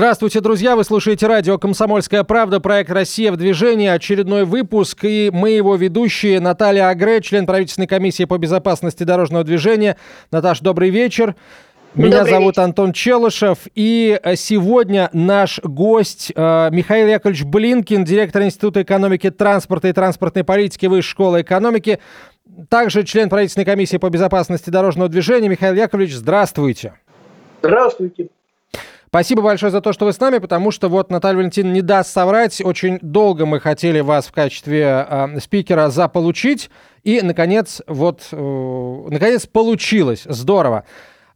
Здравствуйте, друзья! Вы слушаете радио «Комсомольская правда», проект «Россия в движении», очередной выпуск. И мы его ведущие Наталья Агре, член правительственной комиссии по безопасности дорожного движения. Наташ, добрый вечер. Меня Добрый зовут вечер. Антон Челышев, и э, сегодня наш гость э, Михаил Яковлевич Блинкин, директор Института экономики транспорта и транспортной политики Высшей школы экономики, также член правительственной комиссии по безопасности дорожного движения. Михаил Яковлевич, здравствуйте. Здравствуйте. Спасибо большое за то, что вы с нами, потому что вот Наталья Валентиновна не даст соврать. Очень долго мы хотели вас в качестве э, спикера заполучить. И, наконец, вот, э, наконец получилось. Здорово.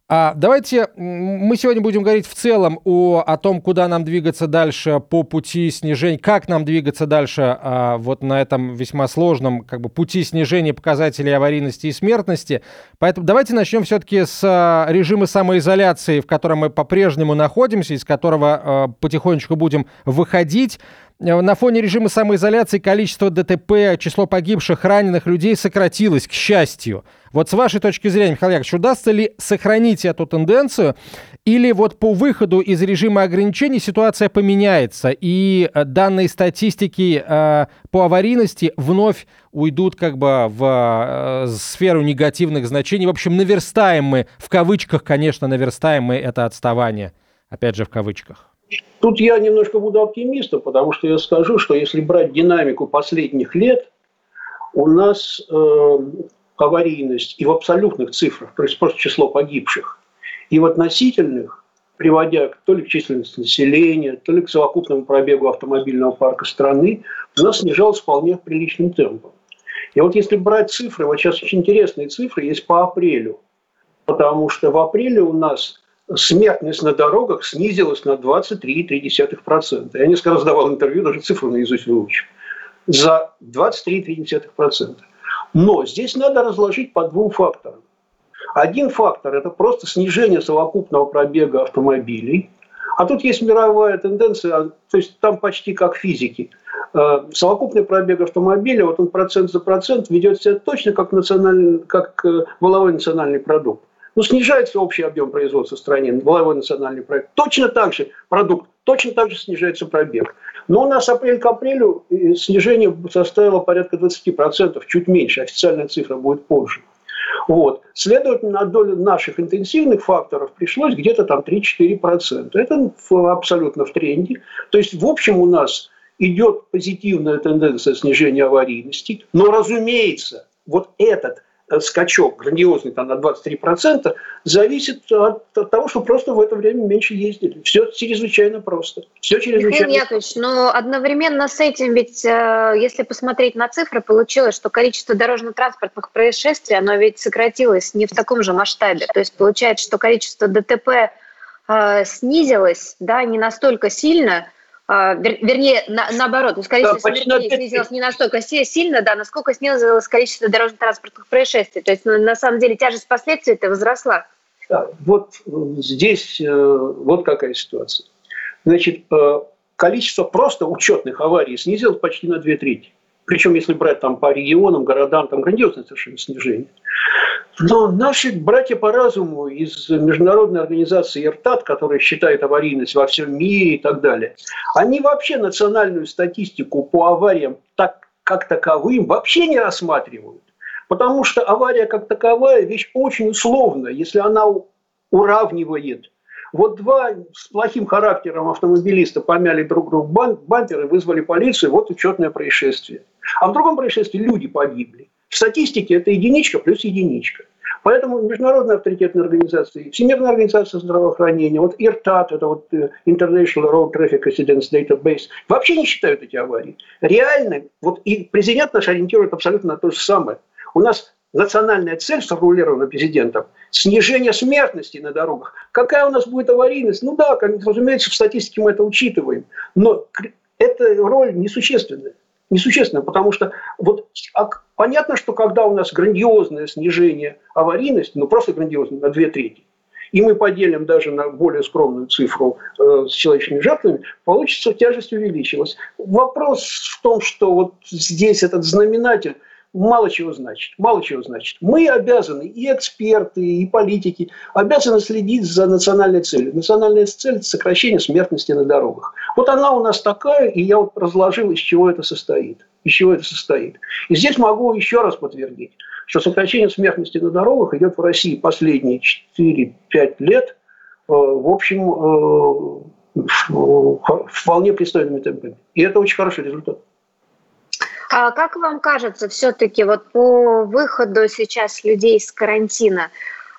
А давайте мы сегодня будем говорить в целом о, о том, куда нам двигаться дальше по пути снижения, как нам двигаться дальше а, вот на этом весьма сложном как бы, пути снижения показателей аварийности и смертности. Поэтому давайте начнем все-таки с а, режима самоизоляции, в котором мы по-прежнему находимся, из которого а, потихонечку будем выходить. Э, на фоне режима самоизоляции количество ДТП, число погибших, раненых людей сократилось, к счастью. Вот с вашей точки зрения, Михаил Яковлевич, удастся ли сохранить эту тенденцию, или вот по выходу из режима ограничений ситуация поменяется, и э, данные статистики э, по аварийности вновь уйдут как бы в сферу негативных значений. В общем, наверстаем мы, в кавычках, конечно, наверстаем мы это отставание. Опять же, в кавычках. Тут я немножко буду оптимистом, потому что я скажу, что если брать динамику последних лет, у нас э, аварийность и в абсолютных цифрах, то есть просто число погибших, и в относительных, приводя то ли к численности населения, то ли к совокупному пробегу автомобильного парка страны, у нас снижалось вполне приличным темпом. И вот если брать цифры, вот сейчас очень интересные цифры есть по апрелю, потому что в апреле у нас смертность на дорогах снизилась на 23,3%. Я несколько раз давал интервью, даже цифру наизусть выучил. За 23,3%. Но здесь надо разложить по двум факторам. Один фактор – это просто снижение совокупного пробега автомобилей. А тут есть мировая тенденция, то есть там почти как физики. Э, совокупный пробег автомобиля, вот он процент за процент ведет себя точно как, национальный, как э, воловой национальный продукт. Ну, снижается общий объем производства в стране, воловой национальный проект. Точно так же продукт, точно так же снижается пробег. Но у нас апрель к апрелю снижение составило порядка 20%, чуть меньше, официальная цифра будет позже. Вот. Следовательно, на долю наших интенсивных факторов пришлось где-то там 3-4%. Это абсолютно в тренде. То есть, в общем, у нас идет позитивная тенденция снижения аварийности. Но, разумеется, вот этот скачок грандиозный там на 23% зависит от, от того, что просто в это время меньше ездили. Все чрезвычайно просто. Все чрезвычайно Михаил Яковлевич, но одновременно с этим ведь, э, если посмотреть на цифры, получилось, что количество дорожно-транспортных происшествий, оно ведь сократилось не в таком же масштабе. То есть получается, что количество ДТП э, снизилось, да, не настолько сильно, вер, вернее, на, наоборот, количество да, смертей снизилось не настолько сильно, да, насколько снизилось количество дорожно-транспортных происшествий. То есть, ну, на самом деле, тяжесть последствий это возросла. Да, вот э, здесь э, вот какая ситуация. Значит, э, количество просто учетных аварий снизилось почти на две трети. Причем, если брать там по регионам, городам, там грандиозное совершенно снижение. Но наши братья по разуму из международной организации ИРТАТ, которая считает аварийность во всем мире и так далее, они вообще национальную статистику по авариям так, как таковым вообще не рассматривают. Потому что авария как таковая вещь очень условная. Если она уравнивает вот два с плохим характером автомобилиста помяли друг другу бамперы, вызвали полицию, вот учетное происшествие. А в другом происшествии люди погибли. В статистике это единичка плюс единичка. Поэтому международные авторитетные организации, Всемирная организация здравоохранения, вот ИРТАТ, это вот э, International Road Traffic Accidents Database, вообще не считают эти аварии. Реально, вот и президент наш ориентирует абсолютно на то же самое. У нас национальная цель, сформулирована президентом, снижение смертности на дорогах. Какая у нас будет аварийность? Ну да, разумеется, в статистике мы это учитываем. Но эта роль несущественная несущественно, потому что вот а, понятно, что когда у нас грандиозное снижение аварийности, ну просто грандиозное, на две трети, и мы поделим даже на более скромную цифру э, с человеческими жертвами, получится тяжесть увеличилась. Вопрос в том, что вот здесь этот знаменатель, мало чего значит. Мало чего значит. Мы обязаны, и эксперты, и политики, обязаны следить за национальной целью. Национальная цель – сокращение смертности на дорогах. Вот она у нас такая, и я вот разложил, из чего это состоит. Из чего это состоит. И здесь могу еще раз подтвердить, что сокращение смертности на дорогах идет в России последние 4-5 лет, э, в общем, э, вполне пристойными темпами. И это очень хороший результат. А как вам кажется, все-таки вот по выходу сейчас людей из карантина,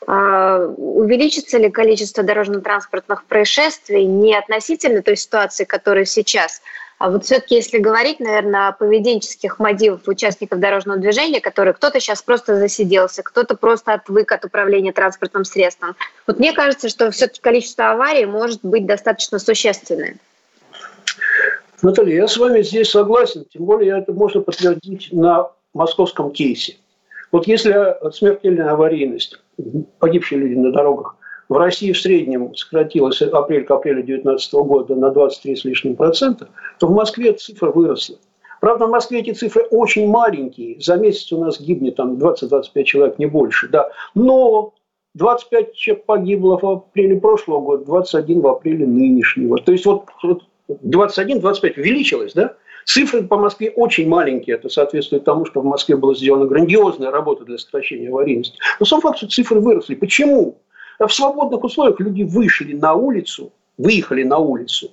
а, увеличится ли количество дорожно-транспортных происшествий не относительно той ситуации, которая сейчас, а вот все-таки, если говорить, наверное, о поведенческих мотивах участников дорожного движения, которые кто-то сейчас просто засиделся, кто-то просто отвык от управления транспортным средством. Вот мне кажется, что все-таки количество аварий может быть достаточно существенное. Наталья, я с вами здесь согласен, тем более это можно подтвердить на московском кейсе. Вот если смертельная аварийность, погибшие люди на дорогах, в России в среднем сократилась апрель к апрелю 2019 года на 23 с лишним процента, то в Москве цифра выросла. Правда, в Москве эти цифры очень маленькие. За месяц у нас гибнет там 20-25 человек, не больше. Да. Но 25 человек погибло в апреле прошлого года, 21 в апреле нынешнего. То есть вот, вот 21-25 увеличилось, да? Цифры по Москве очень маленькие. Это соответствует тому, что в Москве была сделана грандиозная работа для сокращения аварийности. Но сам факт, что цифры выросли. Почему? В свободных условиях люди вышли на улицу, выехали на улицу.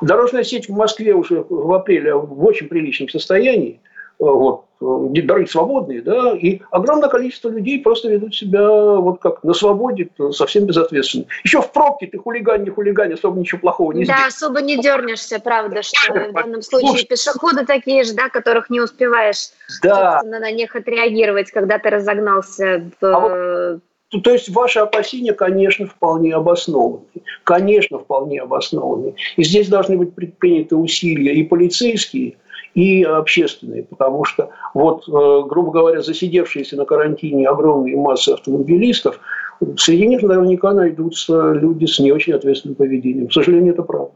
Дорожная сеть в Москве уже в апреле в очень приличном состоянии. Вот, дороги свободные, да, и огромное количество людей просто ведут себя вот как на свободе, совсем безответственно. Еще в пробке ты хулиган, не хулиган, особо ничего плохого не да, сделаешь. Да, особо не дернешься, правда, что в данном случае пешеходы такие же, да, которых не успеваешь, да. на них отреагировать, когда ты разогнался в... А вот, то есть ваши опасения, конечно, вполне обоснованы. Конечно, вполне обоснованы. И здесь должны быть предприняты усилия и полицейские, и общественные, потому что вот, э, грубо говоря, засидевшиеся на карантине огромные массы автомобилистов, среди них наверняка найдутся люди с не очень ответственным поведением. К сожалению, это правда.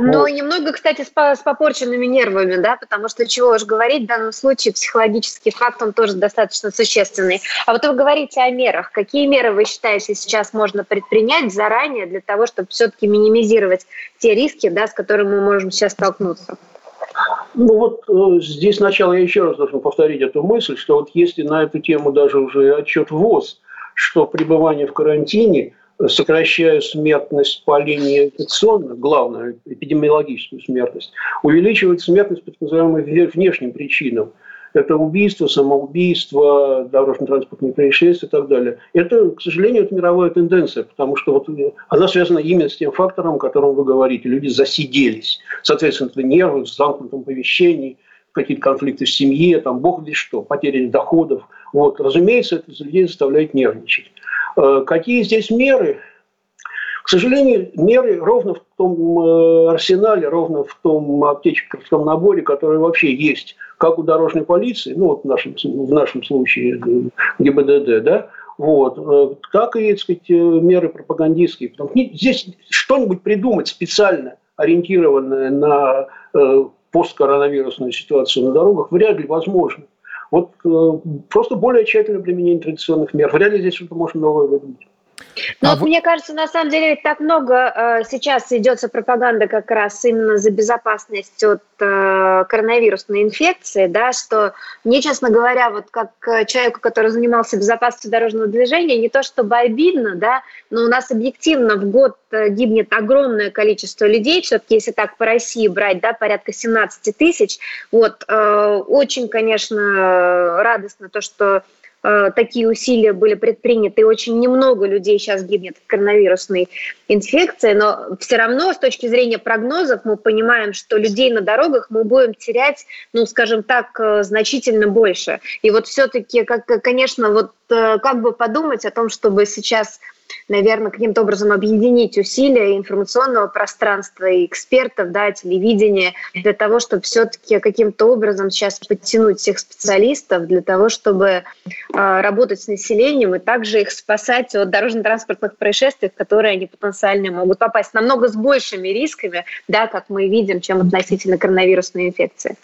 Но вот. немного, кстати, с, с попорченными нервами, да, потому что чего уж говорить, в данном случае психологический факт, он тоже достаточно существенный. А вот вы говорите о мерах. Какие меры вы считаете сейчас можно предпринять заранее для того, чтобы все-таки минимизировать те риски, да, с которыми мы можем сейчас столкнуться? Ну вот э, здесь сначала я еще раз должен повторить эту мысль, что вот если на эту тему даже уже отчет ВОЗ, что пребывание в карантине сокращая смертность по линии инфекционной, главную эпидемиологическую смертность, увеличивает смертность по так называемым внешним причинам – это убийство, самоубийство, дорожно-транспортные происшествия и так далее. Это, к сожалению, это мировая тенденция, потому что вот она связана именно с тем фактором, о котором вы говорите. Люди засиделись. Соответственно, это нервы в замкнутом помещении, какие-то конфликты в семье, там, бог весь что, потери доходов. Вот. Разумеется, это людей заставляет нервничать. Э, какие здесь меры? К сожалению, меры ровно в том э, арсенале, ровно в том аптечном наборе, который вообще есть, как у дорожной полиции, ну вот в нашем, в нашем случае э, ГИБДД, да, вот, э, так и, так сказать, меры пропагандистские. Потому что здесь что-нибудь придумать специально ориентированное на посткоронавирусную ситуацию на дорогах вряд ли возможно. Вот просто более тщательное применение традиционных мер. Вряд ли здесь что-то можно новое выдумать. Ну, а вот, вы... мне кажется, на самом деле так много э, сейчас идется пропаганда как раз именно за безопасность от э, коронавирусной инфекции, да, что мне, честно говоря, вот как человеку, который занимался безопасностью дорожного движения, не то чтобы обидно, да, но у нас объективно в год э, гибнет огромное количество людей, все-таки если так по России брать, да, порядка 17 тысяч, вот, э, очень, конечно, радостно то, что Э, такие усилия были предприняты, и очень немного людей сейчас гибнет от коронавирусной инфекции, но все равно с точки зрения прогнозов мы понимаем, что людей на дорогах мы будем терять, ну, скажем так, э, значительно больше. И вот все-таки, как, конечно, вот э, как бы подумать о том, чтобы сейчас наверное, каким-то образом объединить усилия информационного пространства и экспертов, да, телевидения, для того, чтобы все-таки каким-то образом сейчас подтянуть всех специалистов для того, чтобы э, работать с населением и также их спасать от дорожно-транспортных происшествий, в которые они потенциально могут попасть намного с большими рисками, да, как мы видим, чем относительно коронавирусной инфекции.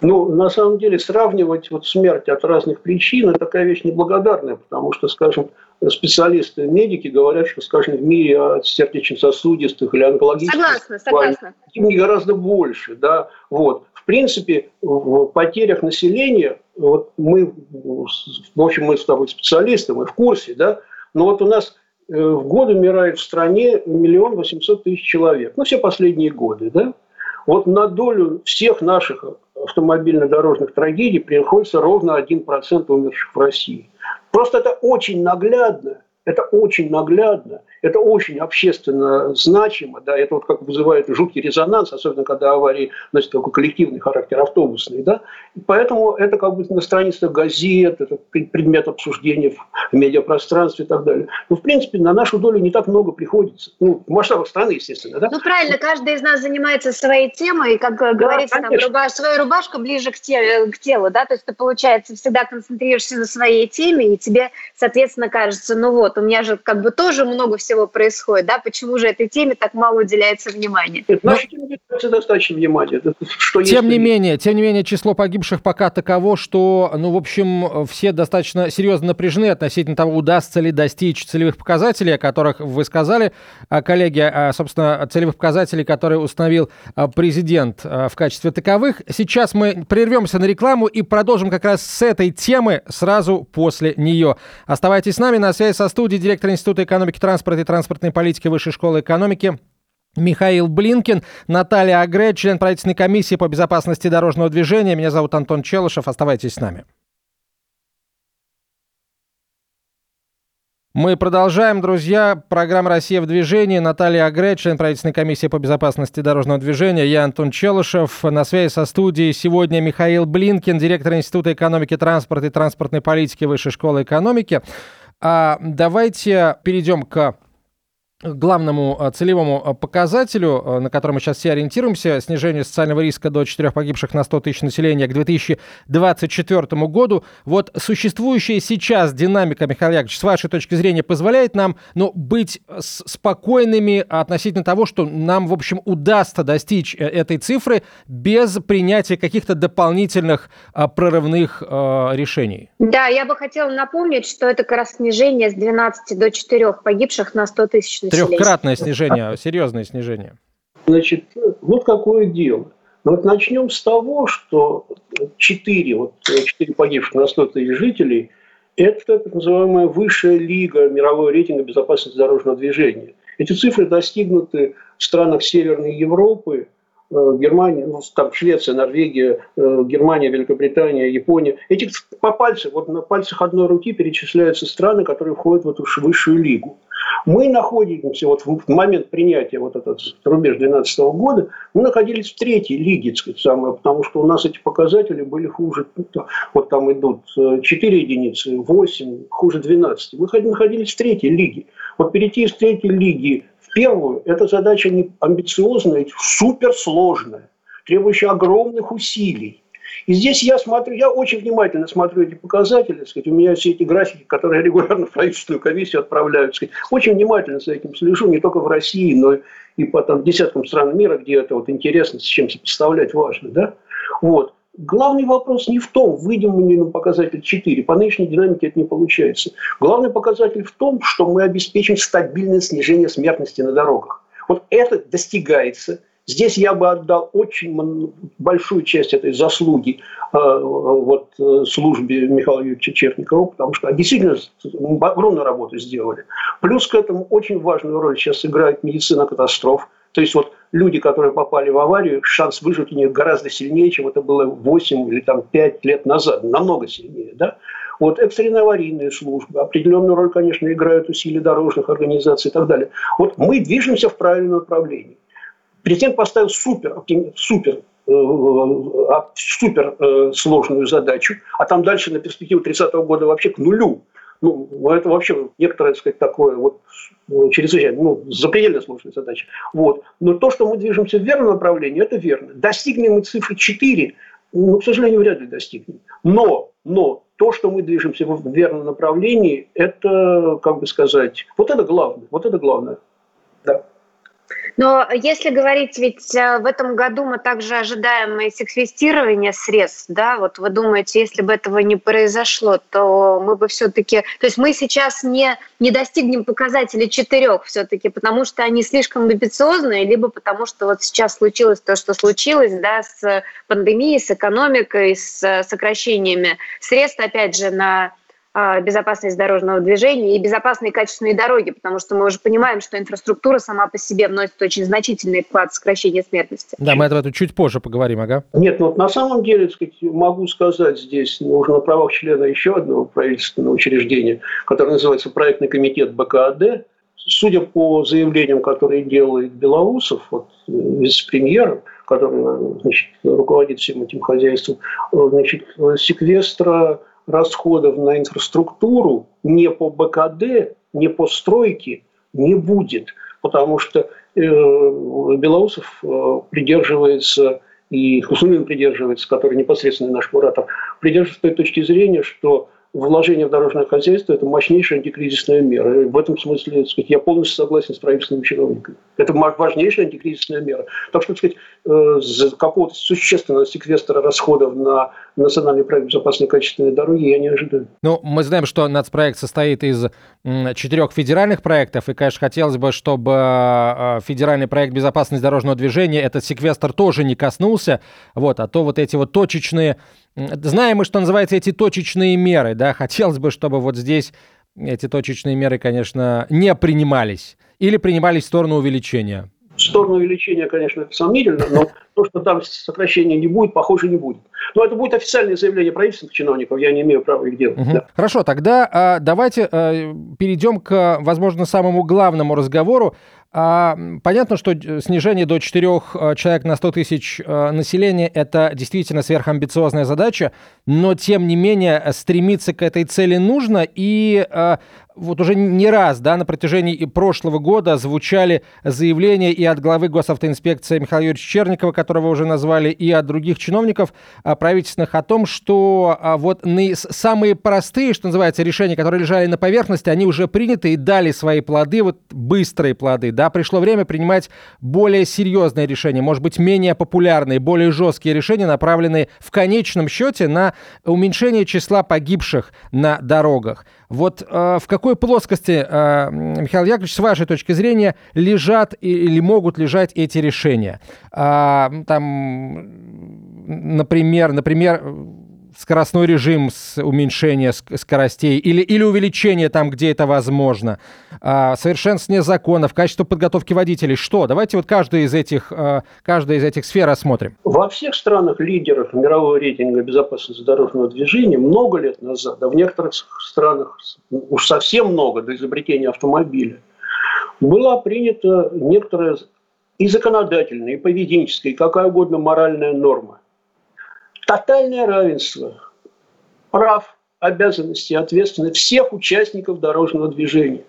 Ну, на самом деле, сравнивать вот смерть от разных причин – это такая вещь неблагодарная, потому что, скажем, специалисты, медики говорят, что, скажем, в мире от сердечно-сосудистых или онкологических согласна, согласна. не гораздо больше. Да? Вот. В принципе, в потерях населения, вот мы, в общем, мы с тобой специалисты, мы в курсе, да, но вот у нас э, в год умирает в стране миллион восемьсот тысяч человек. Ну, все последние годы, да? Вот на долю всех наших автомобильно-дорожных трагедий приходится ровно 1% умерших в России. Просто это очень наглядно, это очень наглядно – это очень общественно значимо, да, это вот как вызывает жуткий резонанс, особенно когда аварии носят такой коллективный характер, автобусный, да, и поэтому это как бы на страницах газет, это предмет обсуждения в медиапространстве и так далее. Но, в принципе, на нашу долю не так много приходится. Ну, в масштабах страны, естественно, да. Ну, правильно, каждый из нас занимается своей темой, и, как да, говорится, там, рубаш, своя рубашка ближе к, те, к телу, да, то есть ты, получается, всегда концентрируешься на своей теме, и тебе, соответственно, кажется, ну вот, у меня же как бы тоже много всего происходит, да, почему же этой теме так мало уделяется внимания? Нет, нашей теме уделяется достаточно внимания. Что тем не менее, тем не менее, число погибших пока таково, что, ну, в общем, все достаточно серьезно напряжены относительно того, удастся ли достичь целевых показателей, о которых вы сказали, а, коллеги, а, собственно, целевых показателей, которые установил а, президент в качестве таковых. Сейчас мы прервемся на рекламу и продолжим как раз с этой темы сразу после нее. Оставайтесь с нами на связи со студией директор Института экономики, транспорта и транспортной политики Высшей школы экономики Михаил Блинкин, Наталья Агре, член правительственной комиссии по безопасности дорожного движения. Меня зовут Антон Челышев. Оставайтесь с нами. Мы продолжаем, друзья. Программа «Россия в движении». Наталья Агре, член правительственной комиссии по безопасности дорожного движения. Я Антон Челышев. На связи со студией сегодня Михаил Блинкин, директор Института экономики, транспорта и транспортной политики Высшей школы экономики. А давайте перейдем к главному а, целевому а, показателю, а, на который мы сейчас все ориентируемся, снижению социального риска до 4 погибших на 100 тысяч населения к 2024 году. Вот существующая сейчас динамика, Михаил Яковлевич, с вашей точки зрения, позволяет нам ну, быть спокойными относительно того, что нам, в общем, удастся достичь э, этой цифры без принятия каких-то дополнительных прорывных решений? Да, я бы хотела напомнить, что это как раз снижение с 12 до 4 погибших на 100 тысяч населения Трехкратное снижение, серьезное снижение. Значит, вот какое дело. Но ну вот начнем с того, что 4, вот 4 погибших на 100 тысяч жителей – это так называемая высшая лига мирового рейтинга безопасности дорожного движения. Эти цифры достигнуты в странах Северной Европы, Э, Германия, ну, там Швеция, Норвегия, э, Германия, Великобритания, Япония. Эти по пальцам, вот на пальцах одной руки перечисляются страны, которые входят в эту высшую лигу. Мы находимся вот в момент принятия вот этот рубеж 2012 года, мы находились в третьей лиге, так сказать, самое, потому что у нас эти показатели были хуже. Вот там идут 4 э, единицы, 8, хуже 12. Мы находились в третьей лиге. Вот перейти из третьей лиги первую, эта задача не амбициозная, суперсложная, требующая огромных усилий. И здесь я смотрю, я очень внимательно смотрю эти показатели, сказать, у меня все эти графики, которые регулярно в правительственную комиссию отправляют, сказать, очень внимательно за этим слежу, не только в России, но и по там, десяткам стран мира, где это вот интересно, с чем сопоставлять важно. Да? Вот. Главный вопрос не в том, выйдем мы на показатель 4. По нынешней динамике это не получается. Главный показатель в том, что мы обеспечим стабильное снижение смертности на дорогах. Вот это достигается. Здесь я бы отдал очень большую часть этой заслуги э, вот, э, службе Михаила Юрьевича Черникова, потому что действительно огромную работу сделали. Плюс к этому очень важную роль сейчас играет медицина катастроф. То есть вот люди, которые попали в аварию, шанс выжить у них гораздо сильнее, чем это было 8 или там, 5 лет назад, намного сильнее. Да? Вот экстренные аварийные службы, определенную роль, конечно, играют усилия дорожных организаций и так далее. Вот мы движемся в правильном направлении. Президент поставил супер, супер э, э, супер э, сложную задачу, а там дальше на перспективу 30 года вообще к нулю ну, это вообще некоторое, так сказать, такое вот ну, чрезвычайно, ну, запредельно сложная задача. Вот. Но то, что мы движемся в верном направлении, это верно. Достигнем мы цифры 4, ну, к сожалению, вряд ли достигнем. Но, но то, что мы движемся в верном направлении, это, как бы сказать, вот это главное, вот это главное. Да. Но если говорить, ведь э, в этом году мы также ожидаем и секвестирование средств, да, вот вы думаете, если бы этого не произошло, то мы бы все-таки, то есть мы сейчас не, не достигнем показателей четырех все-таки, потому что они слишком амбициозные, либо потому что вот сейчас случилось то, что случилось, да, с пандемией, с экономикой, с сокращениями средств, опять же, на безопасность дорожного движения и безопасные качественные дороги, потому что мы уже понимаем, что инфраструктура сама по себе вносит очень значительный вклад в сокращение смертности. Да, мы об этом чуть позже поговорим, ага. Нет, ну вот на самом деле, сказать, могу сказать здесь, нужно на правах члена еще одного правительственного учреждения, которое называется проектный комитет БКАД, судя по заявлениям, которые делает Белоусов, вот, э, вице-премьер, который значит, руководит всем этим хозяйством, э, значит, секвестра расходов на инфраструктуру не по БКД, не по стройке не будет, потому что э, Белоусов э, придерживается и Хуснулин придерживается, который непосредственно наш куратор, придерживается той точки зрения, что вложение в дорожное хозяйство – это мощнейшая антикризисная мера. И в этом смысле так сказать, я полностью согласен с правительственными чиновниками. Это важнейшая антикризисная мера. Так что, так сказать, э, какого-то существенного секвестра расходов на национальный проект безопасной качественной дороги я не ожидаю. Ну, мы знаем, что нацпроект состоит из четырех федеральных проектов, и, конечно, хотелось бы, чтобы э, федеральный проект безопасности дорожного движения этот секвестр тоже не коснулся, вот, а то вот эти вот точечные Знаем мы, что называется, эти точечные меры, да, хотелось бы, чтобы вот здесь эти точечные меры, конечно, не принимались или принимались в сторону увеличения. В сторону увеличения, конечно, сомнительно, но то, что там сокращения не будет, похоже, не будет. Но это будет официальное заявление правительственных чиновников, я не имею права их делать. Угу. Да. Хорошо, тогда а, давайте а, перейдем к, возможно, самому главному разговору. А, понятно, что снижение до 4 а, человек на 100 тысяч а, населения – это действительно сверхамбициозная задача, но, тем не менее, стремиться к этой цели нужно, и а, вот уже не раз да, на протяжении прошлого года звучали заявления и от главы госавтоинспекции Михаила Юрьевича Черникова, которого уже назвали, и от других чиновников правительственных о том, что вот самые простые, что называется, решения, которые лежали на поверхности, они уже приняты и дали свои плоды, вот быстрые плоды. Да? Пришло время принимать более серьезные решения, может быть, менее популярные, более жесткие решения, направленные в конечном счете на уменьшение числа погибших на дорогах. Вот э, в какой плоскости, э, Михаил Яковлевич, с вашей точки зрения, лежат или могут лежать эти решения? Э, там, например, например, скоростной режим с уменьшения скоростей или, или увеличение там, где это возможно, а, совершенствование законов, качество подготовки водителей. Что? Давайте вот каждую из этих, а, каждую из этих сфер осмотрим. Во всех странах лидеров мирового рейтинга безопасности дорожного движения много лет назад, а в некоторых странах уж совсем много до изобретения автомобиля, была принята некоторая и законодательная, и поведенческая, и какая угодно моральная норма тотальное равенство прав, обязанностей, ответственности всех участников дорожного движения.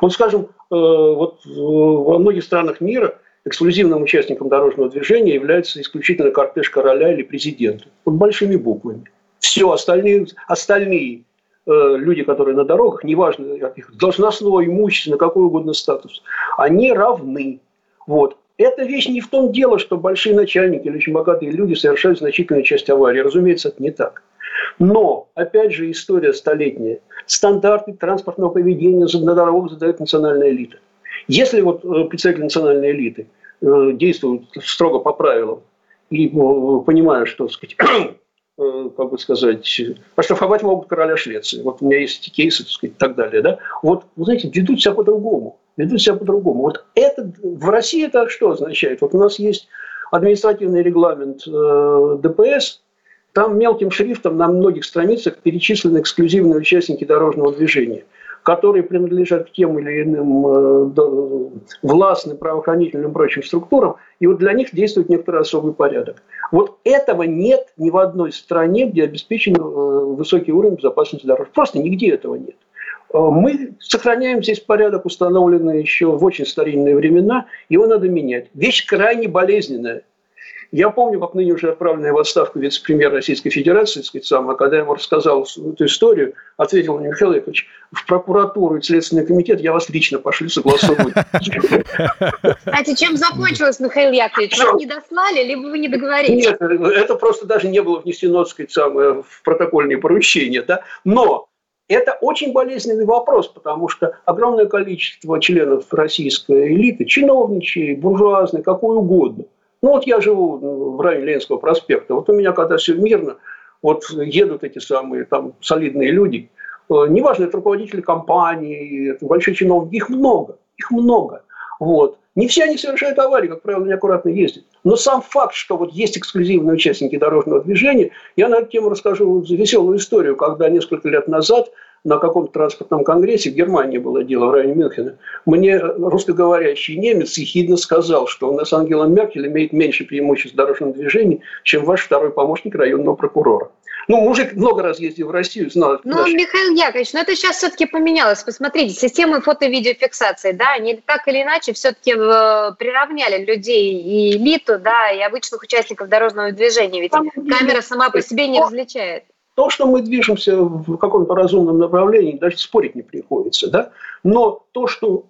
Вот, скажем, э, вот во многих странах мира эксклюзивным участником дорожного движения является исключительно кортеж короля или президента. Вот большими буквами. Все остальные, остальные э, люди, которые на дорогах, неважно их должностного, имущества, на какой угодно статус, они равны. Вот. Это вещь не в том дело, что большие начальники или очень богатые люди совершают значительную часть аварий. Разумеется, это не так. Но, опять же, история столетняя. Стандарты транспортного поведения на дорогах задает национальная элита. Если вот э, представители национальной элиты э, действуют строго по правилам и э, понимают, что, сказать, как бы сказать, оштрафовать могут короля Швеции. Вот у меня есть кейсы, так сказать, и так далее. Да? Вот, вы знаете, ведут себя по-другому ведут себя по-другому. Вот это, в России это что означает? Вот у нас есть административный регламент э, ДПС, там мелким шрифтом на многих страницах перечислены эксклюзивные участники дорожного движения, которые принадлежат тем или иным э, властным, правоохранительным и прочим структурам, и вот для них действует некоторый особый порядок. Вот этого нет ни в одной стране, где обеспечен э, высокий уровень безопасности дорог. Просто нигде этого нет. Э, мы сохраняем здесь порядок, установленный еще в очень старинные времена, его надо менять. Вещь крайне болезненная. Я помню, как ныне уже отправленный в отставку вице-премьер Российской Федерации, сказать, сам, когда я ему рассказал эту историю, ответил мне, Михаил Яковлевич, в прокуратуру и Следственный комитет я вас лично пошлю согласовывать. Кстати, чем закончилось, Михаил Яковлевич? Вас не дослали, либо вы не договорились? Нет, это просто даже не было внесено, так сказать, самое, в протокольные поручения. Да? Но это очень болезненный вопрос, потому что огромное количество членов российской элиты, чиновничьей, буржуазной, какой угодно, ну вот я живу в районе Ленинского проспекта. Вот у меня, когда все мирно, вот едут эти самые там солидные люди, э, неважно, это руководители компании, это большие чиновники, их много, их много. Вот. Не все они совершают аварии, как правило, неаккуратно ездят. Но сам факт, что вот есть эксклюзивные участники дорожного движения, я на эту тему расскажу веселую историю, когда несколько лет назад на каком-то транспортном конгрессе, в Германии было дело, в районе Мюнхена, мне русскоговорящий немец ехидно сказал, что у нас Ангела Меркель имеет меньше преимуществ в дорожном движении, чем ваш второй помощник районного прокурора. Ну, мужик много раз ездил в Россию, знал. Ну, наши... Михаил Яковлевич, ну это сейчас все-таки поменялось. Посмотрите, системы фото-видеофиксации, да, они так или иначе все-таки э, приравняли людей и элиту, да, и обычных участников дорожного движения. Ведь Там, камера сама по себе не различает. То, что мы движемся в каком-то разумном направлении, даже спорить не приходится. Да? Но то, что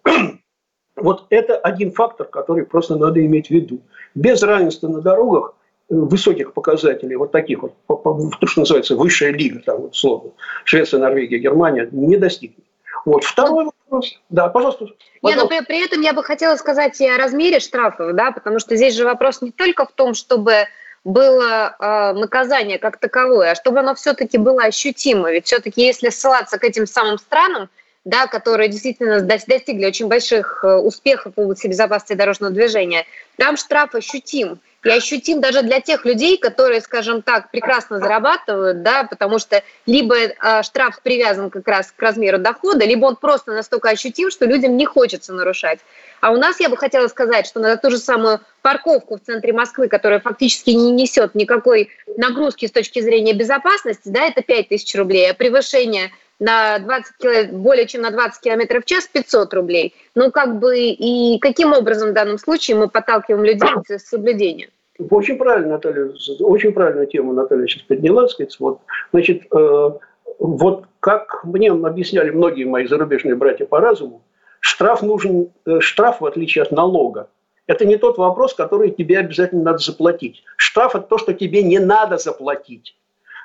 вот это один фактор, который просто надо иметь в виду. Без равенства на дорогах э, высоких показателей, вот таких вот, то, что называется высшая лига, там вот слово, Швеция, Норвегия, Германия, не достигнет. Вот. Второй вопрос. Да, пожалуйста. Нет, но при, при этом я бы хотела сказать и о размере штрафов, да, потому что здесь же вопрос не только в том, чтобы было э, наказание как таковое, а чтобы оно все-таки было ощутимо. Ведь все-таки если ссылаться к этим самым странам, да, которые действительно достигли очень больших э, успехов в области безопасности дорожного движения, там штраф ощутим. И ощутим даже для тех людей, которые, скажем так, прекрасно зарабатывают, да, потому что либо э, штраф привязан как раз к размеру дохода, либо он просто настолько ощутим, что людям не хочется нарушать. А у нас, я бы хотела сказать, что на ту же самую парковку в центре Москвы, которая фактически не несет никакой нагрузки с точки зрения безопасности, да, это 5 тысяч рублей, а превышение на 20 более чем на 20 километров в час 500 рублей. Ну, как бы, и каким образом в данном случае мы подталкиваем людей к соблюдению? Очень правильно, Наталья, очень правильную тему Наталья сейчас подняла, сказать, вот, значит, э, вот как мне объясняли многие мои зарубежные братья по разуму, штраф нужен, э, штраф в отличие от налога, это не тот вопрос, который тебе обязательно надо заплатить. Штраф – это то, что тебе не надо заплатить.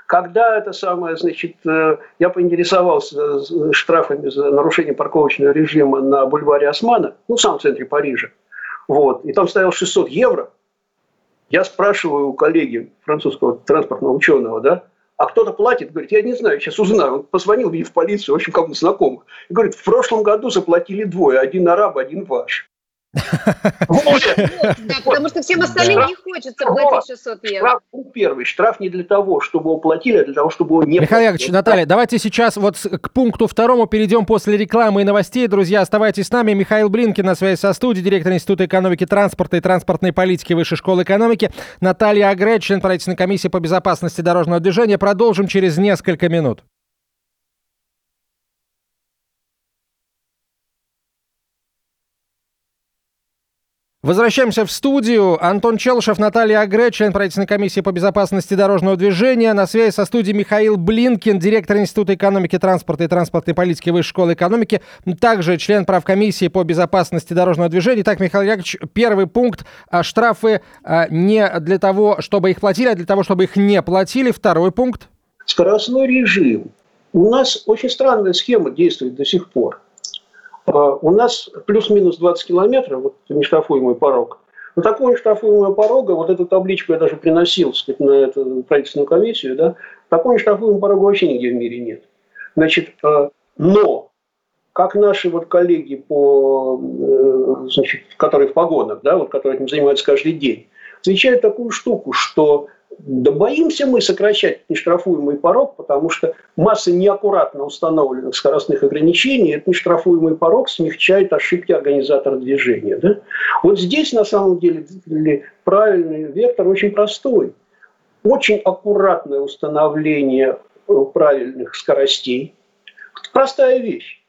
Когда это самое, значит, э, я поинтересовался штрафами за нарушение парковочного режима на бульваре Османа, ну, в самом центре Парижа, вот, и там стоял 600 евро, я спрашиваю у коллеги французского транспортного ученого, да, а кто-то платит, говорит, я не знаю, сейчас узнаю. Он позвонил мне в полицию, в общем, кому-то знакомых. И говорит, в прошлом году заплатили двое, один араб, один ваш. Да, потому что всем остальным не хочется платить 600 евро. Штраф первый. Штраф не для того, чтобы его платили, а для того, чтобы его не Михаил Яковлевич, Наталья, давайте сейчас вот к пункту второму перейдем после рекламы и новостей. Друзья, оставайтесь с нами. Михаил Блинкин на связи со студией, директор Института экономики транспорта и транспортной политики Высшей школы экономики. Наталья Агре, член правительственной комиссии по безопасности дорожного движения. Продолжим через несколько минут. Возвращаемся в студию. Антон Челшев, Наталья Агре, член правительственной комиссии по безопасности дорожного движения. На связи со студией Михаил Блинкин, директор Института экономики, транспорта и транспортной политики Высшей школы экономики. Также член правкомиссии по безопасности дорожного движения. Итак, Михаил Яковлевич, первый пункт. А, штрафы а, не для того, чтобы их платили, а для того, чтобы их не платили. Второй пункт. Скоростной режим. У нас очень странная схема действует до сих пор у нас плюс-минус 20 километров, вот нештрафуемый порог. На такого нештрафуемого порога, вот эту табличку я даже приносил сказать, на эту правительственную комиссию, да, такого нештрафуемого порога вообще нигде в мире нет. Значит, а, но как наши вот коллеги, по, э, значит, которые в погонах, да, вот, которые этим занимаются каждый день, отвечают такую штуку, что да боимся мы сокращать нештрафуемый порог, потому что масса неаккуратно установленных скоростных ограничений, этот нештрафуемый порог смягчает ошибки организатора движения. Да? Вот здесь на самом деле правильный вектор очень простой. Очень аккуратное установление э, правильных скоростей. Простая вещь.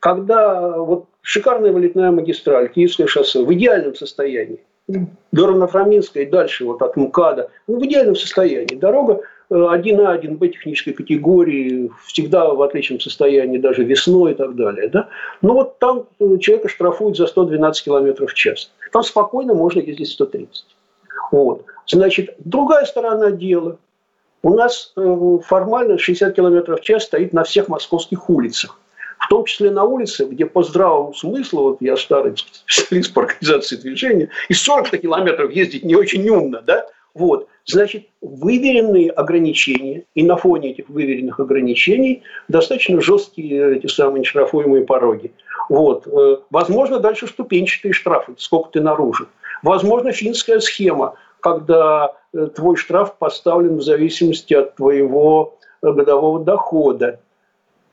Когда вот шикарная вылетная магистраль, Киевское шоссе в идеальном состоянии, до Равнофраминска и дальше вот от МКАДа, ну, в идеальном состоянии. Дорога 1А, 1Б технической категории, всегда в отличном состоянии, даже весной и так далее. Да? Но вот там э, человека штрафуют за 112 км в час. Там спокойно можно ездить 130. Вот. Значит, другая сторона дела. У нас э, формально 60 км в час стоит на всех московских улицах. В том числе на улице, где по здравому смыслу, вот я старый специалист по организации движения, и 40 километров ездить не очень умно, да? Вот. Значит, выверенные ограничения, и на фоне этих выверенных ограничений достаточно жесткие эти самые нештрафуемые пороги. Вот. Э, возможно, дальше ступенчатые штрафы, сколько ты наружу. Возможно, финская схема, когда э, твой штраф поставлен в зависимости от твоего э, годового дохода.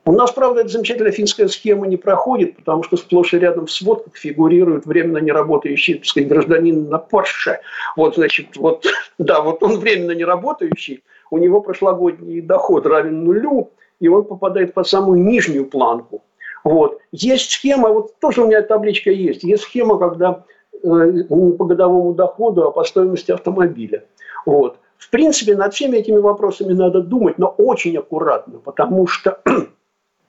У нас, правда, эта замечательная финская схема не проходит, потому что сплошь и рядом в сводках фигурирует временно неработающий так сказать, гражданин на Порше. Вот, значит, вот, да, вот он временно неработающий, у него прошлогодний доход равен нулю, и он попадает под самую нижнюю планку. Вот. Есть схема, вот тоже у меня табличка есть, есть схема, когда э, не по годовому доходу, а по стоимости автомобиля. Вот. В принципе, над всеми этими вопросами надо думать, но очень аккуратно, потому что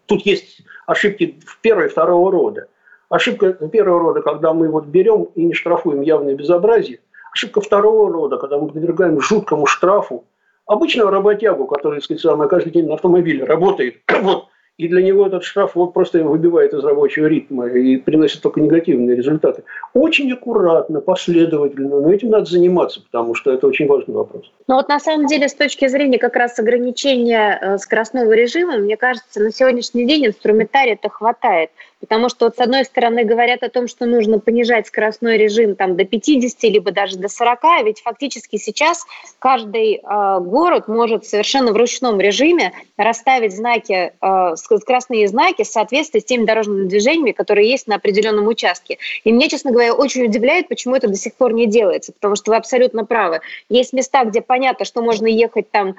Тут есть ошибки первого и второго рода. Ошибка первого рода, когда мы вот берем и не штрафуем явное безобразие. Ошибка второго рода, когда мы подвергаем жуткому штрафу обычного работягу, который, так сказать, каждый день на автомобиле работает, вот, и для него этот штраф вот просто выбивает из рабочего ритма и приносит только негативные результаты. Очень аккуратно, последовательно, но этим надо заниматься, потому что это очень важный вопрос. Но вот на самом деле с точки зрения как раз ограничения э, скоростного режима, мне кажется, на сегодняшний день инструментария-то хватает. Потому что вот с одной стороны говорят о том, что нужно понижать скоростной режим там, до 50, либо даже до 40, а ведь фактически сейчас каждый э, город может совершенно в ручном режиме расставить знаки, э, скоростные знаки в соответствии с теми дорожными движениями, которые есть на определенном участке. И мне, честно говоря, очень удивляет, почему это до сих пор не делается, потому что вы абсолютно правы. Есть места, где понятно, что можно ехать там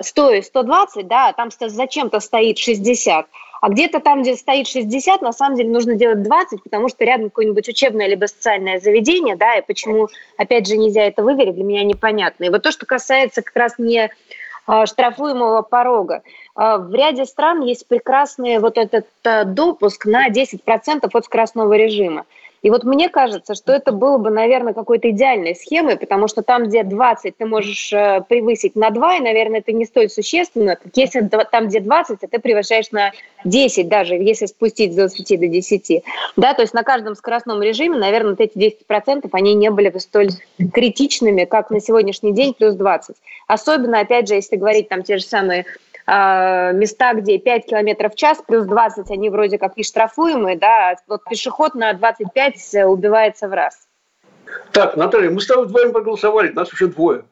100 и 120, да, а там зачем-то стоит 60. А где-то там, где стоит 60, на самом деле нужно делать 20, потому что рядом какое-нибудь учебное либо социальное заведение, да, и почему, опять же, нельзя это выверить, для меня непонятно. И вот то, что касается как раз не а, штрафуемого порога. А, в ряде стран есть прекрасный вот этот а, допуск на 10% от скоростного режима. И вот мне кажется, что это было бы, наверное, какой-то идеальной схемой, потому что там, где 20, ты можешь э, превысить на 2, и, наверное, это не столь существенно, как если там, где 20, а ты превышаешь на 10 даже, если спустить с 20 до 10. Да, то есть на каждом скоростном режиме, наверное, вот эти 10% они не были бы столь критичными, как на сегодняшний день плюс 20. Особенно, опять же, если говорить там те же самые а, места, где 5 километров в час, плюс 20, они вроде как и штрафуемые, да, а вот пешеход на 25 убивается в раз. Так, Наталья, мы с тобой вдвоем проголосовали, нас уже двое.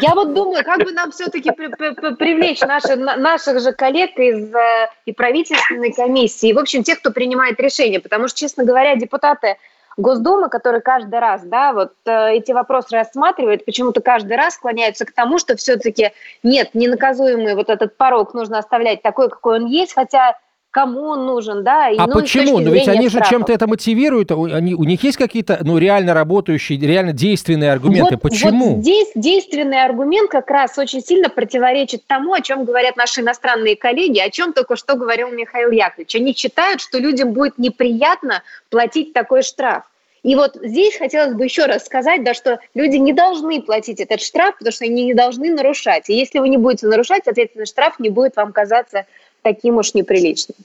Я вот думаю, как бы нам все-таки при, при, привлечь наши, наших же коллег из э, и правительственной комиссии, и, в общем, тех, кто принимает решения, потому что, честно говоря, депутаты Госдумы, которые каждый раз, да, вот э, эти вопросы рассматривают, почему-то каждый раз склоняются к тому, что все-таки нет, ненаказуемый вот этот порог нужно оставлять такой, какой он есть, хотя кому он нужен, да. И, а ну, почему? Но ведь они же чем-то это мотивируют, у, они, у них есть какие-то, ну, реально работающие, реально действенные аргументы. Вот, почему? Вот здесь действенный аргумент как раз очень сильно противоречит тому, о чем говорят наши иностранные коллеги, о чем только что говорил Михаил Яковлевич. Они считают, что людям будет неприятно платить такой штраф. И вот здесь хотелось бы еще раз сказать, да, что люди не должны платить этот штраф, потому что они не должны нарушать. И если вы не будете нарушать, соответственно, штраф не будет вам казаться таким уж неприличным.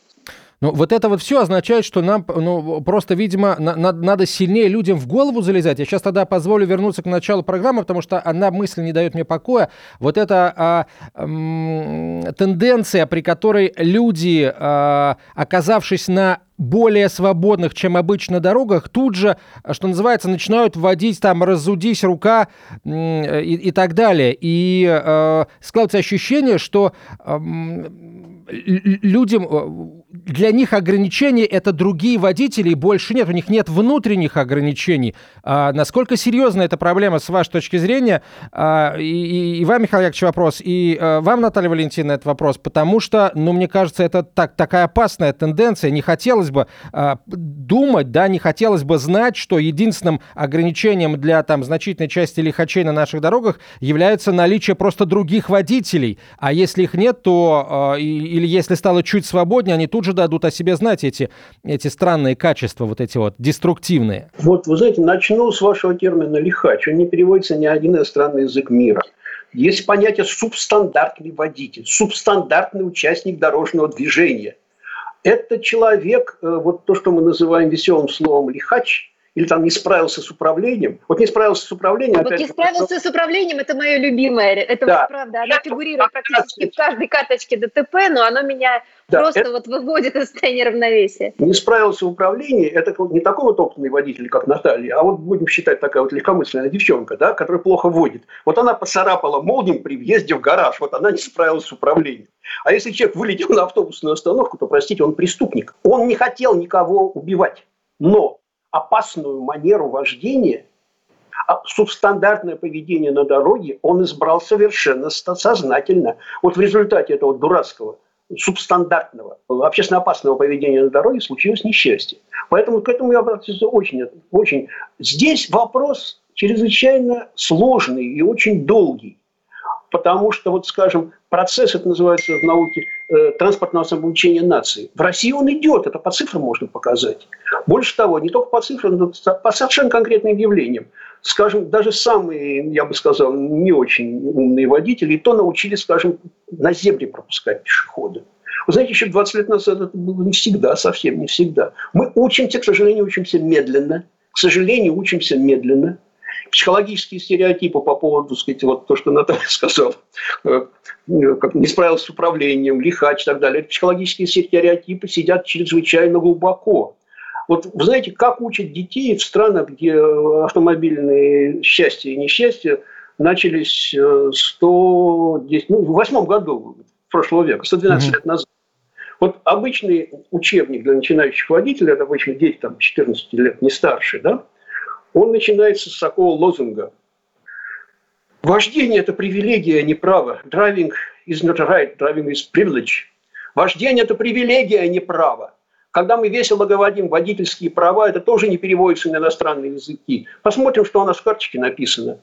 Ну, вот это вот все означает, что нам ну, просто, видимо, на, на, надо сильнее людям в голову залезать. Я сейчас тогда позволю вернуться к началу программы, потому что одна мысль не дает мне покоя. Вот эта а, м, тенденция, при которой люди, а, оказавшись на более свободных, чем обычно дорогах, тут же, что называется, начинают вводить там «разудись рука» и, и так далее. И э, складывается ощущение, что э, людям для них ограничения это другие водители, и больше нет, у них нет внутренних ограничений. А, насколько серьезна эта проблема с вашей точки зрения? А, и, и вам, Михаил Яковлевич, вопрос, и а, вам, Наталья Валентиновна, этот вопрос, потому что, ну, мне кажется, это так, такая опасная тенденция. Не хотелось бы а, думать, да, не хотелось бы знать, что единственным ограничением для там значительной части лихачей на наших дорогах является наличие просто других водителей. А если их нет, то э, или если стало чуть свободнее, они тут же дадут о себе знать эти, эти странные качества, вот эти вот деструктивные. Вот, вы знаете, начну с вашего термина «лихач». Он не переводится ни один иностранный язык мира. Есть понятие субстандартный водитель, субстандартный участник дорожного движения. Это человек, э, вот то, что мы называем веселым словом «лихач», или там не справился с управлением. Вот не справился с управлением. Вот не справился с управлением, это мое любимое. Это да. правда. Оно фигурирует практически в каждой карточке ДТП, но оно меня да, просто это... вот выводит из состояния равновесия. Не справился в управлении, это не такой вот опытный водитель, как Наталья, а вот будем считать такая вот легкомысленная девчонка, да, которая плохо водит. Вот она поцарапала молнием при въезде в гараж, вот она не справилась с управлением. А если человек вылетел на автобусную остановку, то, простите, он преступник. Он не хотел никого убивать. Но опасную манеру вождения, а субстандартное поведение на дороге он избрал совершенно сознательно. Вот в результате этого дурацкого, субстандартного, общественно опасного поведения на дороге случилось несчастье. Поэтому к этому я обратился очень, очень. Здесь вопрос чрезвычайно сложный и очень долгий. Потому что, вот скажем, процесс, это называется в науке э, транспортного самообучения нации. В России он идет, это по цифрам можно показать. Больше того, не только по цифрам, но по совершенно конкретным явлениям. Скажем, даже самые, я бы сказал, не очень умные водители, и то научились, скажем, на зебре пропускать пешехода. Вы знаете, еще 20 лет назад это было не всегда, совсем не всегда. Мы учимся, к сожалению, учимся медленно. К сожалению, учимся медленно психологические стереотипы по поводу, так сказать, вот то, что Наталья сказала, э, как не справился с управлением, лихач и так далее. Психологические стереотипы сидят чрезвычайно глубоко. Вот вы знаете, как учат детей в странах, где автомобильные счастья и несчастья начались 110, э, ну, в восьмом году прошлого века, 112 mm-hmm. лет назад. Вот обычный учебник для начинающих водителей, это обычно дети там 14 лет, не старше, да, он начинается с такого лозунга. Вождение – это привилегия, а не право. Driving is not right, driving is privilege. Вождение – это привилегия, а не право. Когда мы весело говорим водительские права, это тоже не переводится на иностранные языки. Посмотрим, что у нас в карточке написано.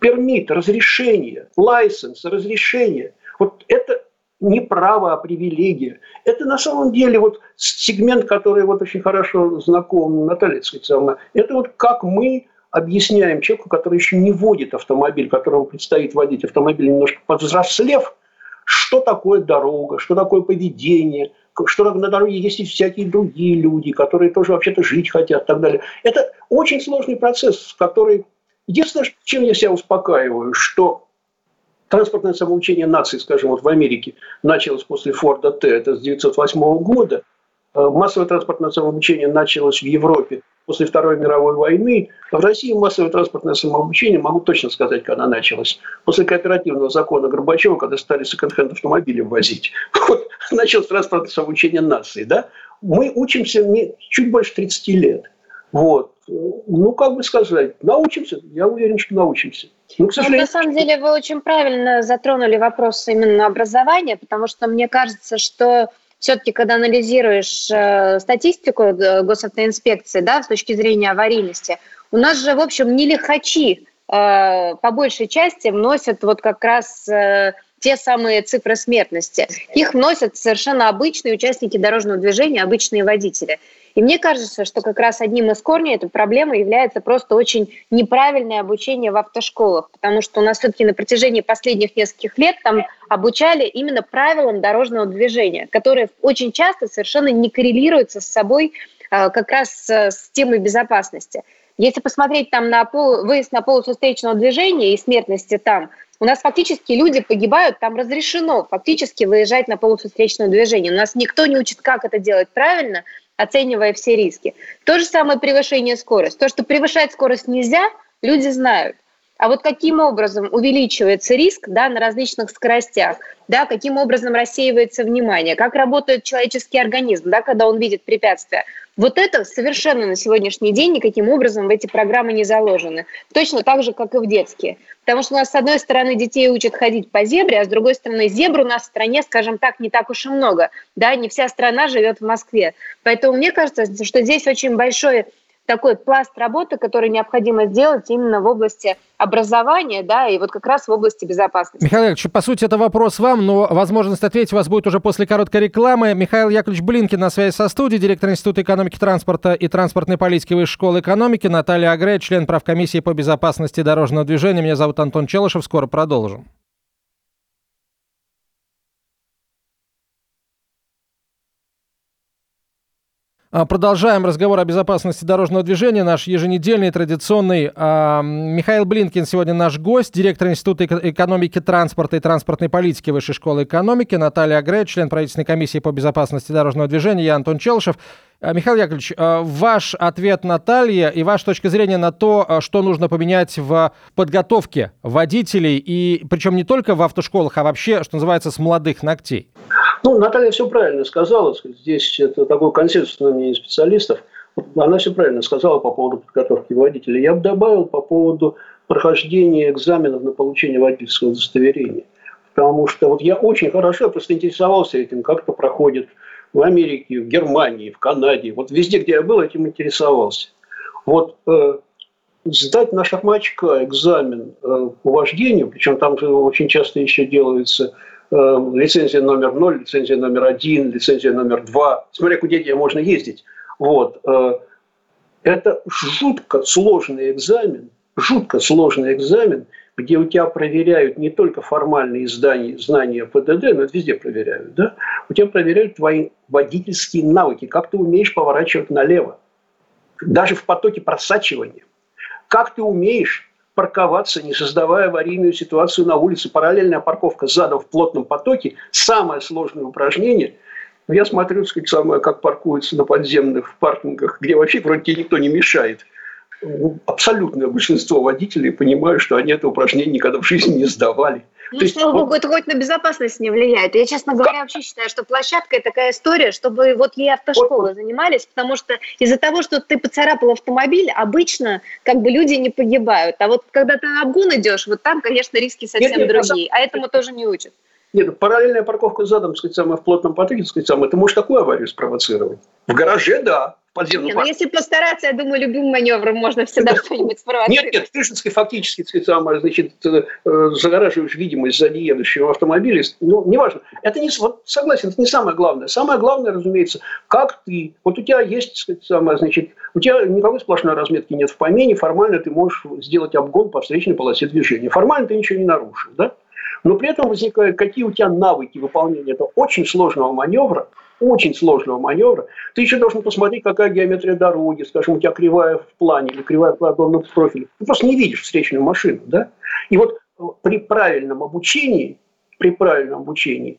Пермит, разрешение, лайсенс, разрешение. Вот это не право, а привилегия. Это на самом деле вот сегмент, который вот очень хорошо знаком Наталье Цветцовна. Это вот как мы объясняем человеку, который еще не водит автомобиль, которому предстоит водить автомобиль немножко повзрослев, что такое дорога, что такое поведение, что на дороге есть и всякие другие люди, которые тоже вообще-то жить хотят и так далее. Это очень сложный процесс, который... Единственное, чем я себя успокаиваю, что Транспортное самоучение нации, скажем, вот в Америке началось после Форда Т, это с 1908 года. Э, массовое транспортное самообучение началось в Европе после Второй мировой войны. В России массовое транспортное самообучение, могу точно сказать, когда началось. После кооперативного закона Горбачева, когда стали секонд-хенд автомобили возить. Вот началось транспортное самообучение нации. Да? Мы учимся не, чуть больше 30 лет. Вот. Ну, как бы сказать, научимся. Я уверен, что научимся. Ну, к сожалению... Ну, на самом деле вы очень правильно затронули вопрос именно образования, потому что мне кажется, что все-таки, когда анализируешь э, статистику э, госавтоинспекции, да, с точки зрения аварийности, у нас же, в общем, не лихачи э, по большей части вносят вот как раз э, те самые цифры смертности. Их вносят совершенно обычные участники дорожного движения, обычные водители. И мне кажется, что как раз одним из корней этой проблемы является просто очень неправильное обучение в автошколах, потому что у нас все-таки на протяжении последних нескольких лет там обучали именно правилам дорожного движения, которые очень часто совершенно не коррелируются с собой а, как раз с темой безопасности. Если посмотреть там на пол, выезд на полосу встречного движения и смертности там, у нас фактически люди погибают, там разрешено фактически выезжать на полосу движения. У нас никто не учит, как это делать правильно, оценивая все риски. То же самое превышение скорости. То, что превышать скорость нельзя, люди знают. А вот каким образом увеличивается риск да, на различных скоростях, да, каким образом рассеивается внимание, как работает человеческий организм, да, когда он видит препятствия. Вот это совершенно на сегодняшний день никаким образом в эти программы не заложены. Точно так же, как и в детские. Потому что у нас, с одной стороны, детей учат ходить по зебре, а с другой стороны, зебр у нас в стране, скажем так, не так уж и много. Да, не вся страна живет в Москве. Поэтому мне кажется, что здесь очень большой такой пласт работы, который необходимо сделать именно в области образования, да, и вот как раз в области безопасности. Михаил Яковлевич, по сути, это вопрос вам, но возможность ответить у вас будет уже после короткой рекламы. Михаил Яковлевич Блинкин на связи со студией, директор Института экономики транспорта и транспортной политики Высшей школы экономики, Наталья Агре, член правкомиссии по безопасности дорожного движения. Меня зовут Антон Челышев, скоро продолжим. Продолжаем разговор о безопасности дорожного движения. Наш еженедельный, традиционный. А, Михаил Блинкин сегодня наш гость, директор Института экономики транспорта и транспортной политики Высшей школы экономики. Наталья Агре, член правительственной комиссии по безопасности дорожного движения. Я Антон Челшев. А, Михаил Яковлевич, ваш ответ Наталье и ваша точка зрения на то, что нужно поменять в подготовке водителей, и причем не только в автошколах, а вообще, что называется, с молодых ногтей. Ну, Наталья все правильно сказала. Здесь это такой консенсус на мнение специалистов. Она все правильно сказала по поводу подготовки водителя. Я бы добавил по поводу прохождения экзаменов на получение водительского удостоверения. Потому что вот я очень хорошо просто интересовался этим, как это проходит в Америке, в Германии, в Канаде. Вот везде, где я был, этим интересовался. Вот э, сдать на шармачка экзамен э, по вождению, причем там очень часто еще делаются Э, лицензия номер 0, лицензия номер 1, лицензия номер 2, смотря куда можно ездить. Вот. Э, это жутко сложный экзамен, жутко сложный экзамен, где у тебя проверяют не только формальные знания, знания ПДД, но это везде проверяют, да? у тебя проверяют твои водительские навыки, как ты умеешь поворачивать налево, даже в потоке просачивания, как ты умеешь парковаться, не создавая аварийную ситуацию на улице. Параллельная парковка задом в плотном потоке – самое сложное упражнение. Я смотрю, сказать, самое, как паркуются на подземных паркингах, где вообще вроде тебе никто не мешает. Абсолютное большинство водителей понимают, что они это упражнение никогда в жизни не сдавали. Ну, То слава богу, это хоть на безопасность не влияет. Я, честно говоря, вообще считаю, что площадка – это такая история, чтобы вот ей автошколы вот. занимались, потому что из-за того, что ты поцарапал автомобиль, обычно как бы люди не погибают. А вот когда ты на обгон идешь, вот там, конечно, риски совсем нет, нет, другие. А этому тоже не учат. Нет, параллельная парковка задом, сказать, самое в плотном потоке, сказать, самое, ты можешь такую аварию спровоцировать. В гараже, да, подземном не, ну, если постараться, я думаю, любым маневром можно всегда что-нибудь спровоцировать. Нет, нет, в Тышинской фактически, сказать, самое, значит, э, загораживаешь видимость сзади едущего автомобиля. Ну, неважно. Это не, вот, согласен, это не самое главное. Самое главное, разумеется, как ты, вот у тебя есть, сказать, самое, значит, у тебя никакой сплошной разметки нет в помене, формально ты можешь сделать обгон по встречной полосе движения. Формально ты ничего не нарушил, да? Но при этом возникает, какие у тебя навыки выполнения этого очень сложного маневра, очень сложного маневра, ты еще должен посмотреть, какая геометрия дороги, скажем, у тебя кривая в плане или кривая в подобном профиле. Ты просто не видишь встречную машину. Да? И вот э, при правильном обучении, при правильном обучении,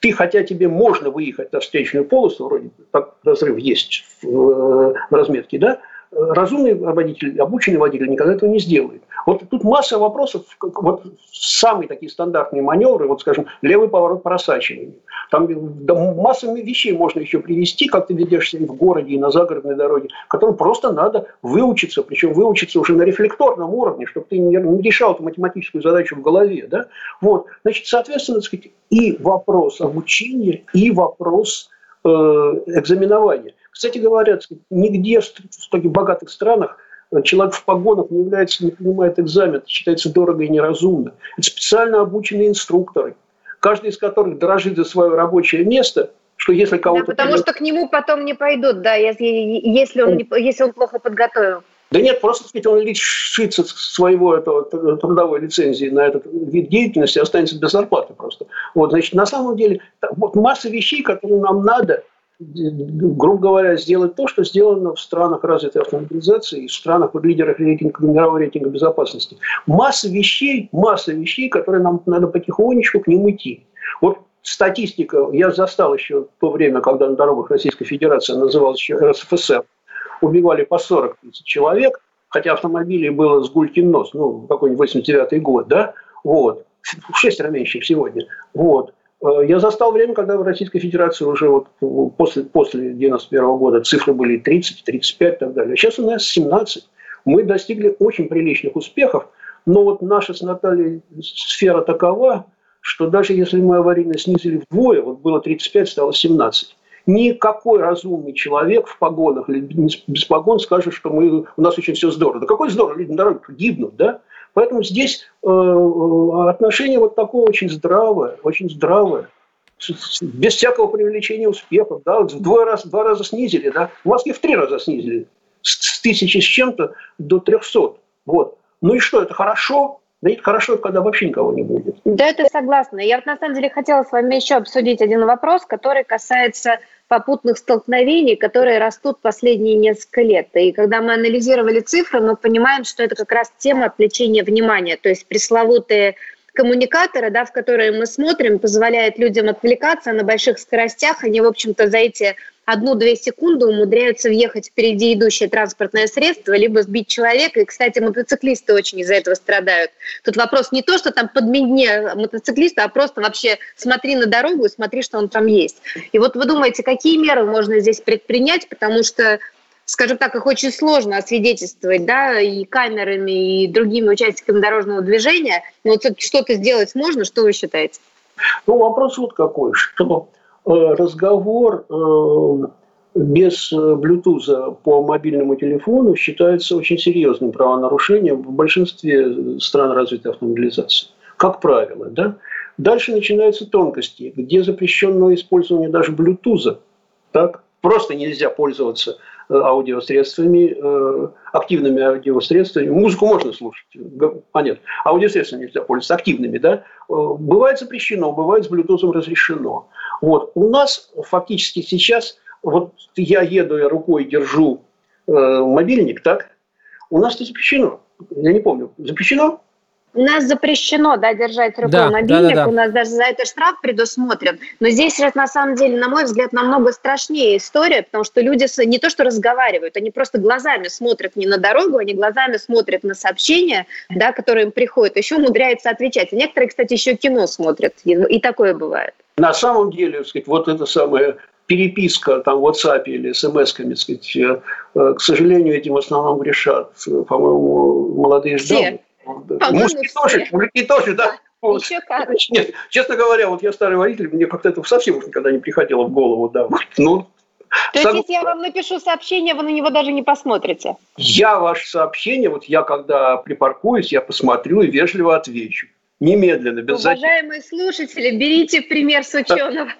ты, хотя тебе можно выехать на встречную полосу, вроде как разрыв есть в, э, в разметке, да, разумный водитель, обученный водитель никогда этого не сделает. Вот тут масса вопросов, вот самые такие стандартные маневры, вот скажем, левый поворот просачивания. Там да, масса вещей можно еще привести, как ты ведешься в городе и на загородной дороге, которым просто надо выучиться, причем выучиться уже на рефлекторном уровне, чтобы ты не, не решал эту математическую задачу в голове. Да? Вот. Значит, соответственно, так сказать, и вопрос обучения, и вопрос э, экзаменования. Кстати говоря, нигде в таких богатых странах э, человек в погонах не является, не принимает экзамен, это считается дорого и неразумно. Это специально обученные инструкторы, каждый из которых дорожит за свое рабочее место, что если кого-то... Да, потому придет... что к нему потом не пойдут, да, если, если, он, не, если он плохо подготовил. Да нет, просто сказать, он лишится своего этого трудовой лицензии на этот вид деятельности, останется без зарплаты просто. Вот, значит, на самом деле, вот масса вещей, которые нам надо грубо говоря, сделать то, что сделано в странах развитой автомобилизации и в странах под лидерах рейтинга, мирового рейтинга безопасности. Масса вещей, масса вещей, которые нам надо потихонечку к ним идти. Вот статистика, я застал еще то время, когда на дорогах Российской Федерации называлась еще РСФСР, убивали по 40 тысяч человек, хотя автомобилей было с гулькин нос, ну, какой-нибудь 89-й год, да, вот, в шестеро меньше, чем сегодня, вот. Э, я застал время, когда в Российской Федерации уже вот после, после 91 -го года цифры были 30, 35 и так далее. Сейчас у нас 17. Мы достигли очень приличных успехов, но вот наша с Натальей сфера такова, что даже если мы аварийность снизили вдвое, вот было 35, стало 17, никакой разумный человек в погонах или без погон скажет, что мы, у нас очень все здорово. Да какой здорово, люди на дороге гибнут, да? Поэтому здесь э, э, отношение вот такое очень здравое, очень здравое без всякого привлечения успехов, да, в два раза, два раза снизили, да, в Москве в три раза снизили, с, с тысячи с чем-то до трехсот, вот. Ну и что, это хорошо? Да это хорошо, когда вообще никого не будет. Да, это согласна. Я вот на самом деле хотела с вами еще обсудить один вопрос, который касается попутных столкновений, которые растут последние несколько лет. И когда мы анализировали цифры, мы понимаем, что это как раз тема отвлечения внимания, то есть пресловутые коммуникаторы, да, в которые мы смотрим, позволяют людям отвлекаться на больших скоростях. Они, в общем-то, за эти одну-две секунды умудряются въехать впереди идущее транспортное средство, либо сбить человека. И, кстати, мотоциклисты очень из-за этого страдают. Тут вопрос не то, что там подмене мотоциклиста, а просто вообще смотри на дорогу и смотри, что он там есть. И вот вы думаете, какие меры можно здесь предпринять, потому что скажем так, их очень сложно освидетельствовать, да, и камерами, и другими участниками дорожного движения. Но вот что-то сделать можно, что вы считаете? Ну, вопрос вот какой, что разговор э, без Bluetooth по мобильному телефону считается очень серьезным правонарушением в большинстве стран развитой автомобилизации. Как правило, да? Дальше начинаются тонкости, где запрещено использование даже Bluetooth. Так? Просто нельзя пользоваться э, аудиосредствами, активными аудиосредствами. Музыку можно слушать, а нет, аудиосредствами нельзя пользоваться, активными, да. Бывает запрещено, бывает с Bluetooth разрешено. Вот. У нас фактически сейчас, вот я еду, я рукой держу э, мобильник, так? У нас это запрещено. Я не помню. Запрещено? У нас запрещено да, держать рукой да, мобильник, да, да, да. у нас даже за это штраф предусмотрен. Но здесь сейчас, на самом деле, на мой взгляд, намного страшнее история, потому что люди не то что разговаривают, они просто глазами смотрят не на дорогу, они глазами смотрят на сообщения, да, которые им приходят, еще умудряются отвечать. И некоторые, кстати, еще кино смотрят, и такое бывает. На самом деле, сказать, вот это самое переписка там в WhatsApp или смс-ками, сказать, э, к сожалению, этим в основном грешат, по-моему, молодые дамы. Мужики тоже, мужики тоже, да. Вот. Еще как. Нет, честно говоря, вот я старый водитель, мне как-то это совсем уж никогда не приходило в голову, да. Ну, то есть, если я вам напишу сообщение, вы на него даже не посмотрите? Я ваше сообщение, вот я когда припаркуюсь, я посмотрю и вежливо отвечу немедленно, без Уважаемые зачем. слушатели, берите пример с ученого.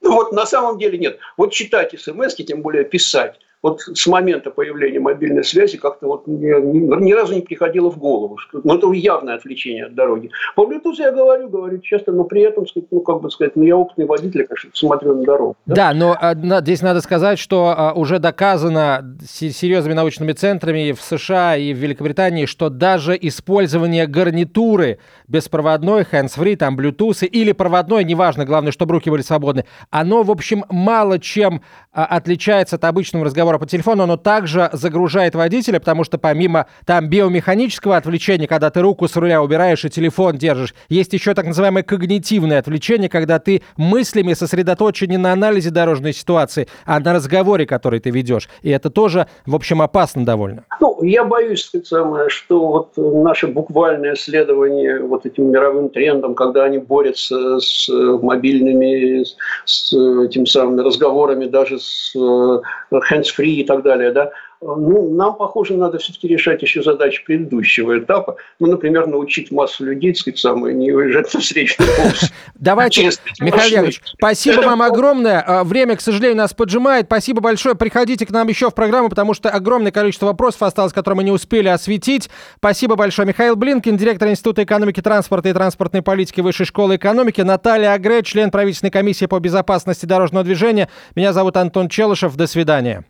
Ну вот на самом деле нет. Вот читать смс, тем более писать, вот с момента появления мобильной связи как-то вот мне ни, ни разу не приходило в голову. Ну, это явное отвлечение от дороги. По Bluetooth я говорю, говорю часто, но при этом, ну, как бы сказать, ну, я опытный водитель, конечно, смотрю на дорогу. Да, да но а, здесь надо сказать, что а, уже доказано серьезными научными центрами в США и в Великобритании, что даже использование гарнитуры беспроводной, hands-free, там, Bluetooth или проводной, неважно, главное, чтобы руки были свободны, оно, в общем, мало чем а, отличается от обычного разговора разговора по телефону, оно также загружает водителя, потому что помимо там биомеханического отвлечения, когда ты руку с руля убираешь и телефон держишь, есть еще так называемое когнитивное отвлечение, когда ты мыслями сосредоточен не на анализе дорожной ситуации, а на разговоре, который ты ведешь. И это тоже, в общем, опасно довольно. Ну, я боюсь, самое, что вот наше буквальное следование вот этим мировым трендам, когда они борются с мобильными, с этим самыми разговорами, даже с hands free и так далее, да, ну, нам, похоже, надо все-таки решать еще задачи предыдущего этапа. Ну, например, научить массу людей, так сказать, самое, не уезжать на полосу. Давайте, Михаил Яковлевич, спасибо вам огромное. А, время, к сожалению, нас поджимает. Спасибо большое. Приходите к нам еще в программу, потому что огромное количество вопросов осталось, которые мы не успели осветить. Спасибо большое. Михаил Блинкин, директор Института экономики транспорта и транспортной политики Высшей школы экономики. Наталья Агре, член правительственной комиссии по безопасности дорожного движения. Меня зовут Антон Челышев. До свидания.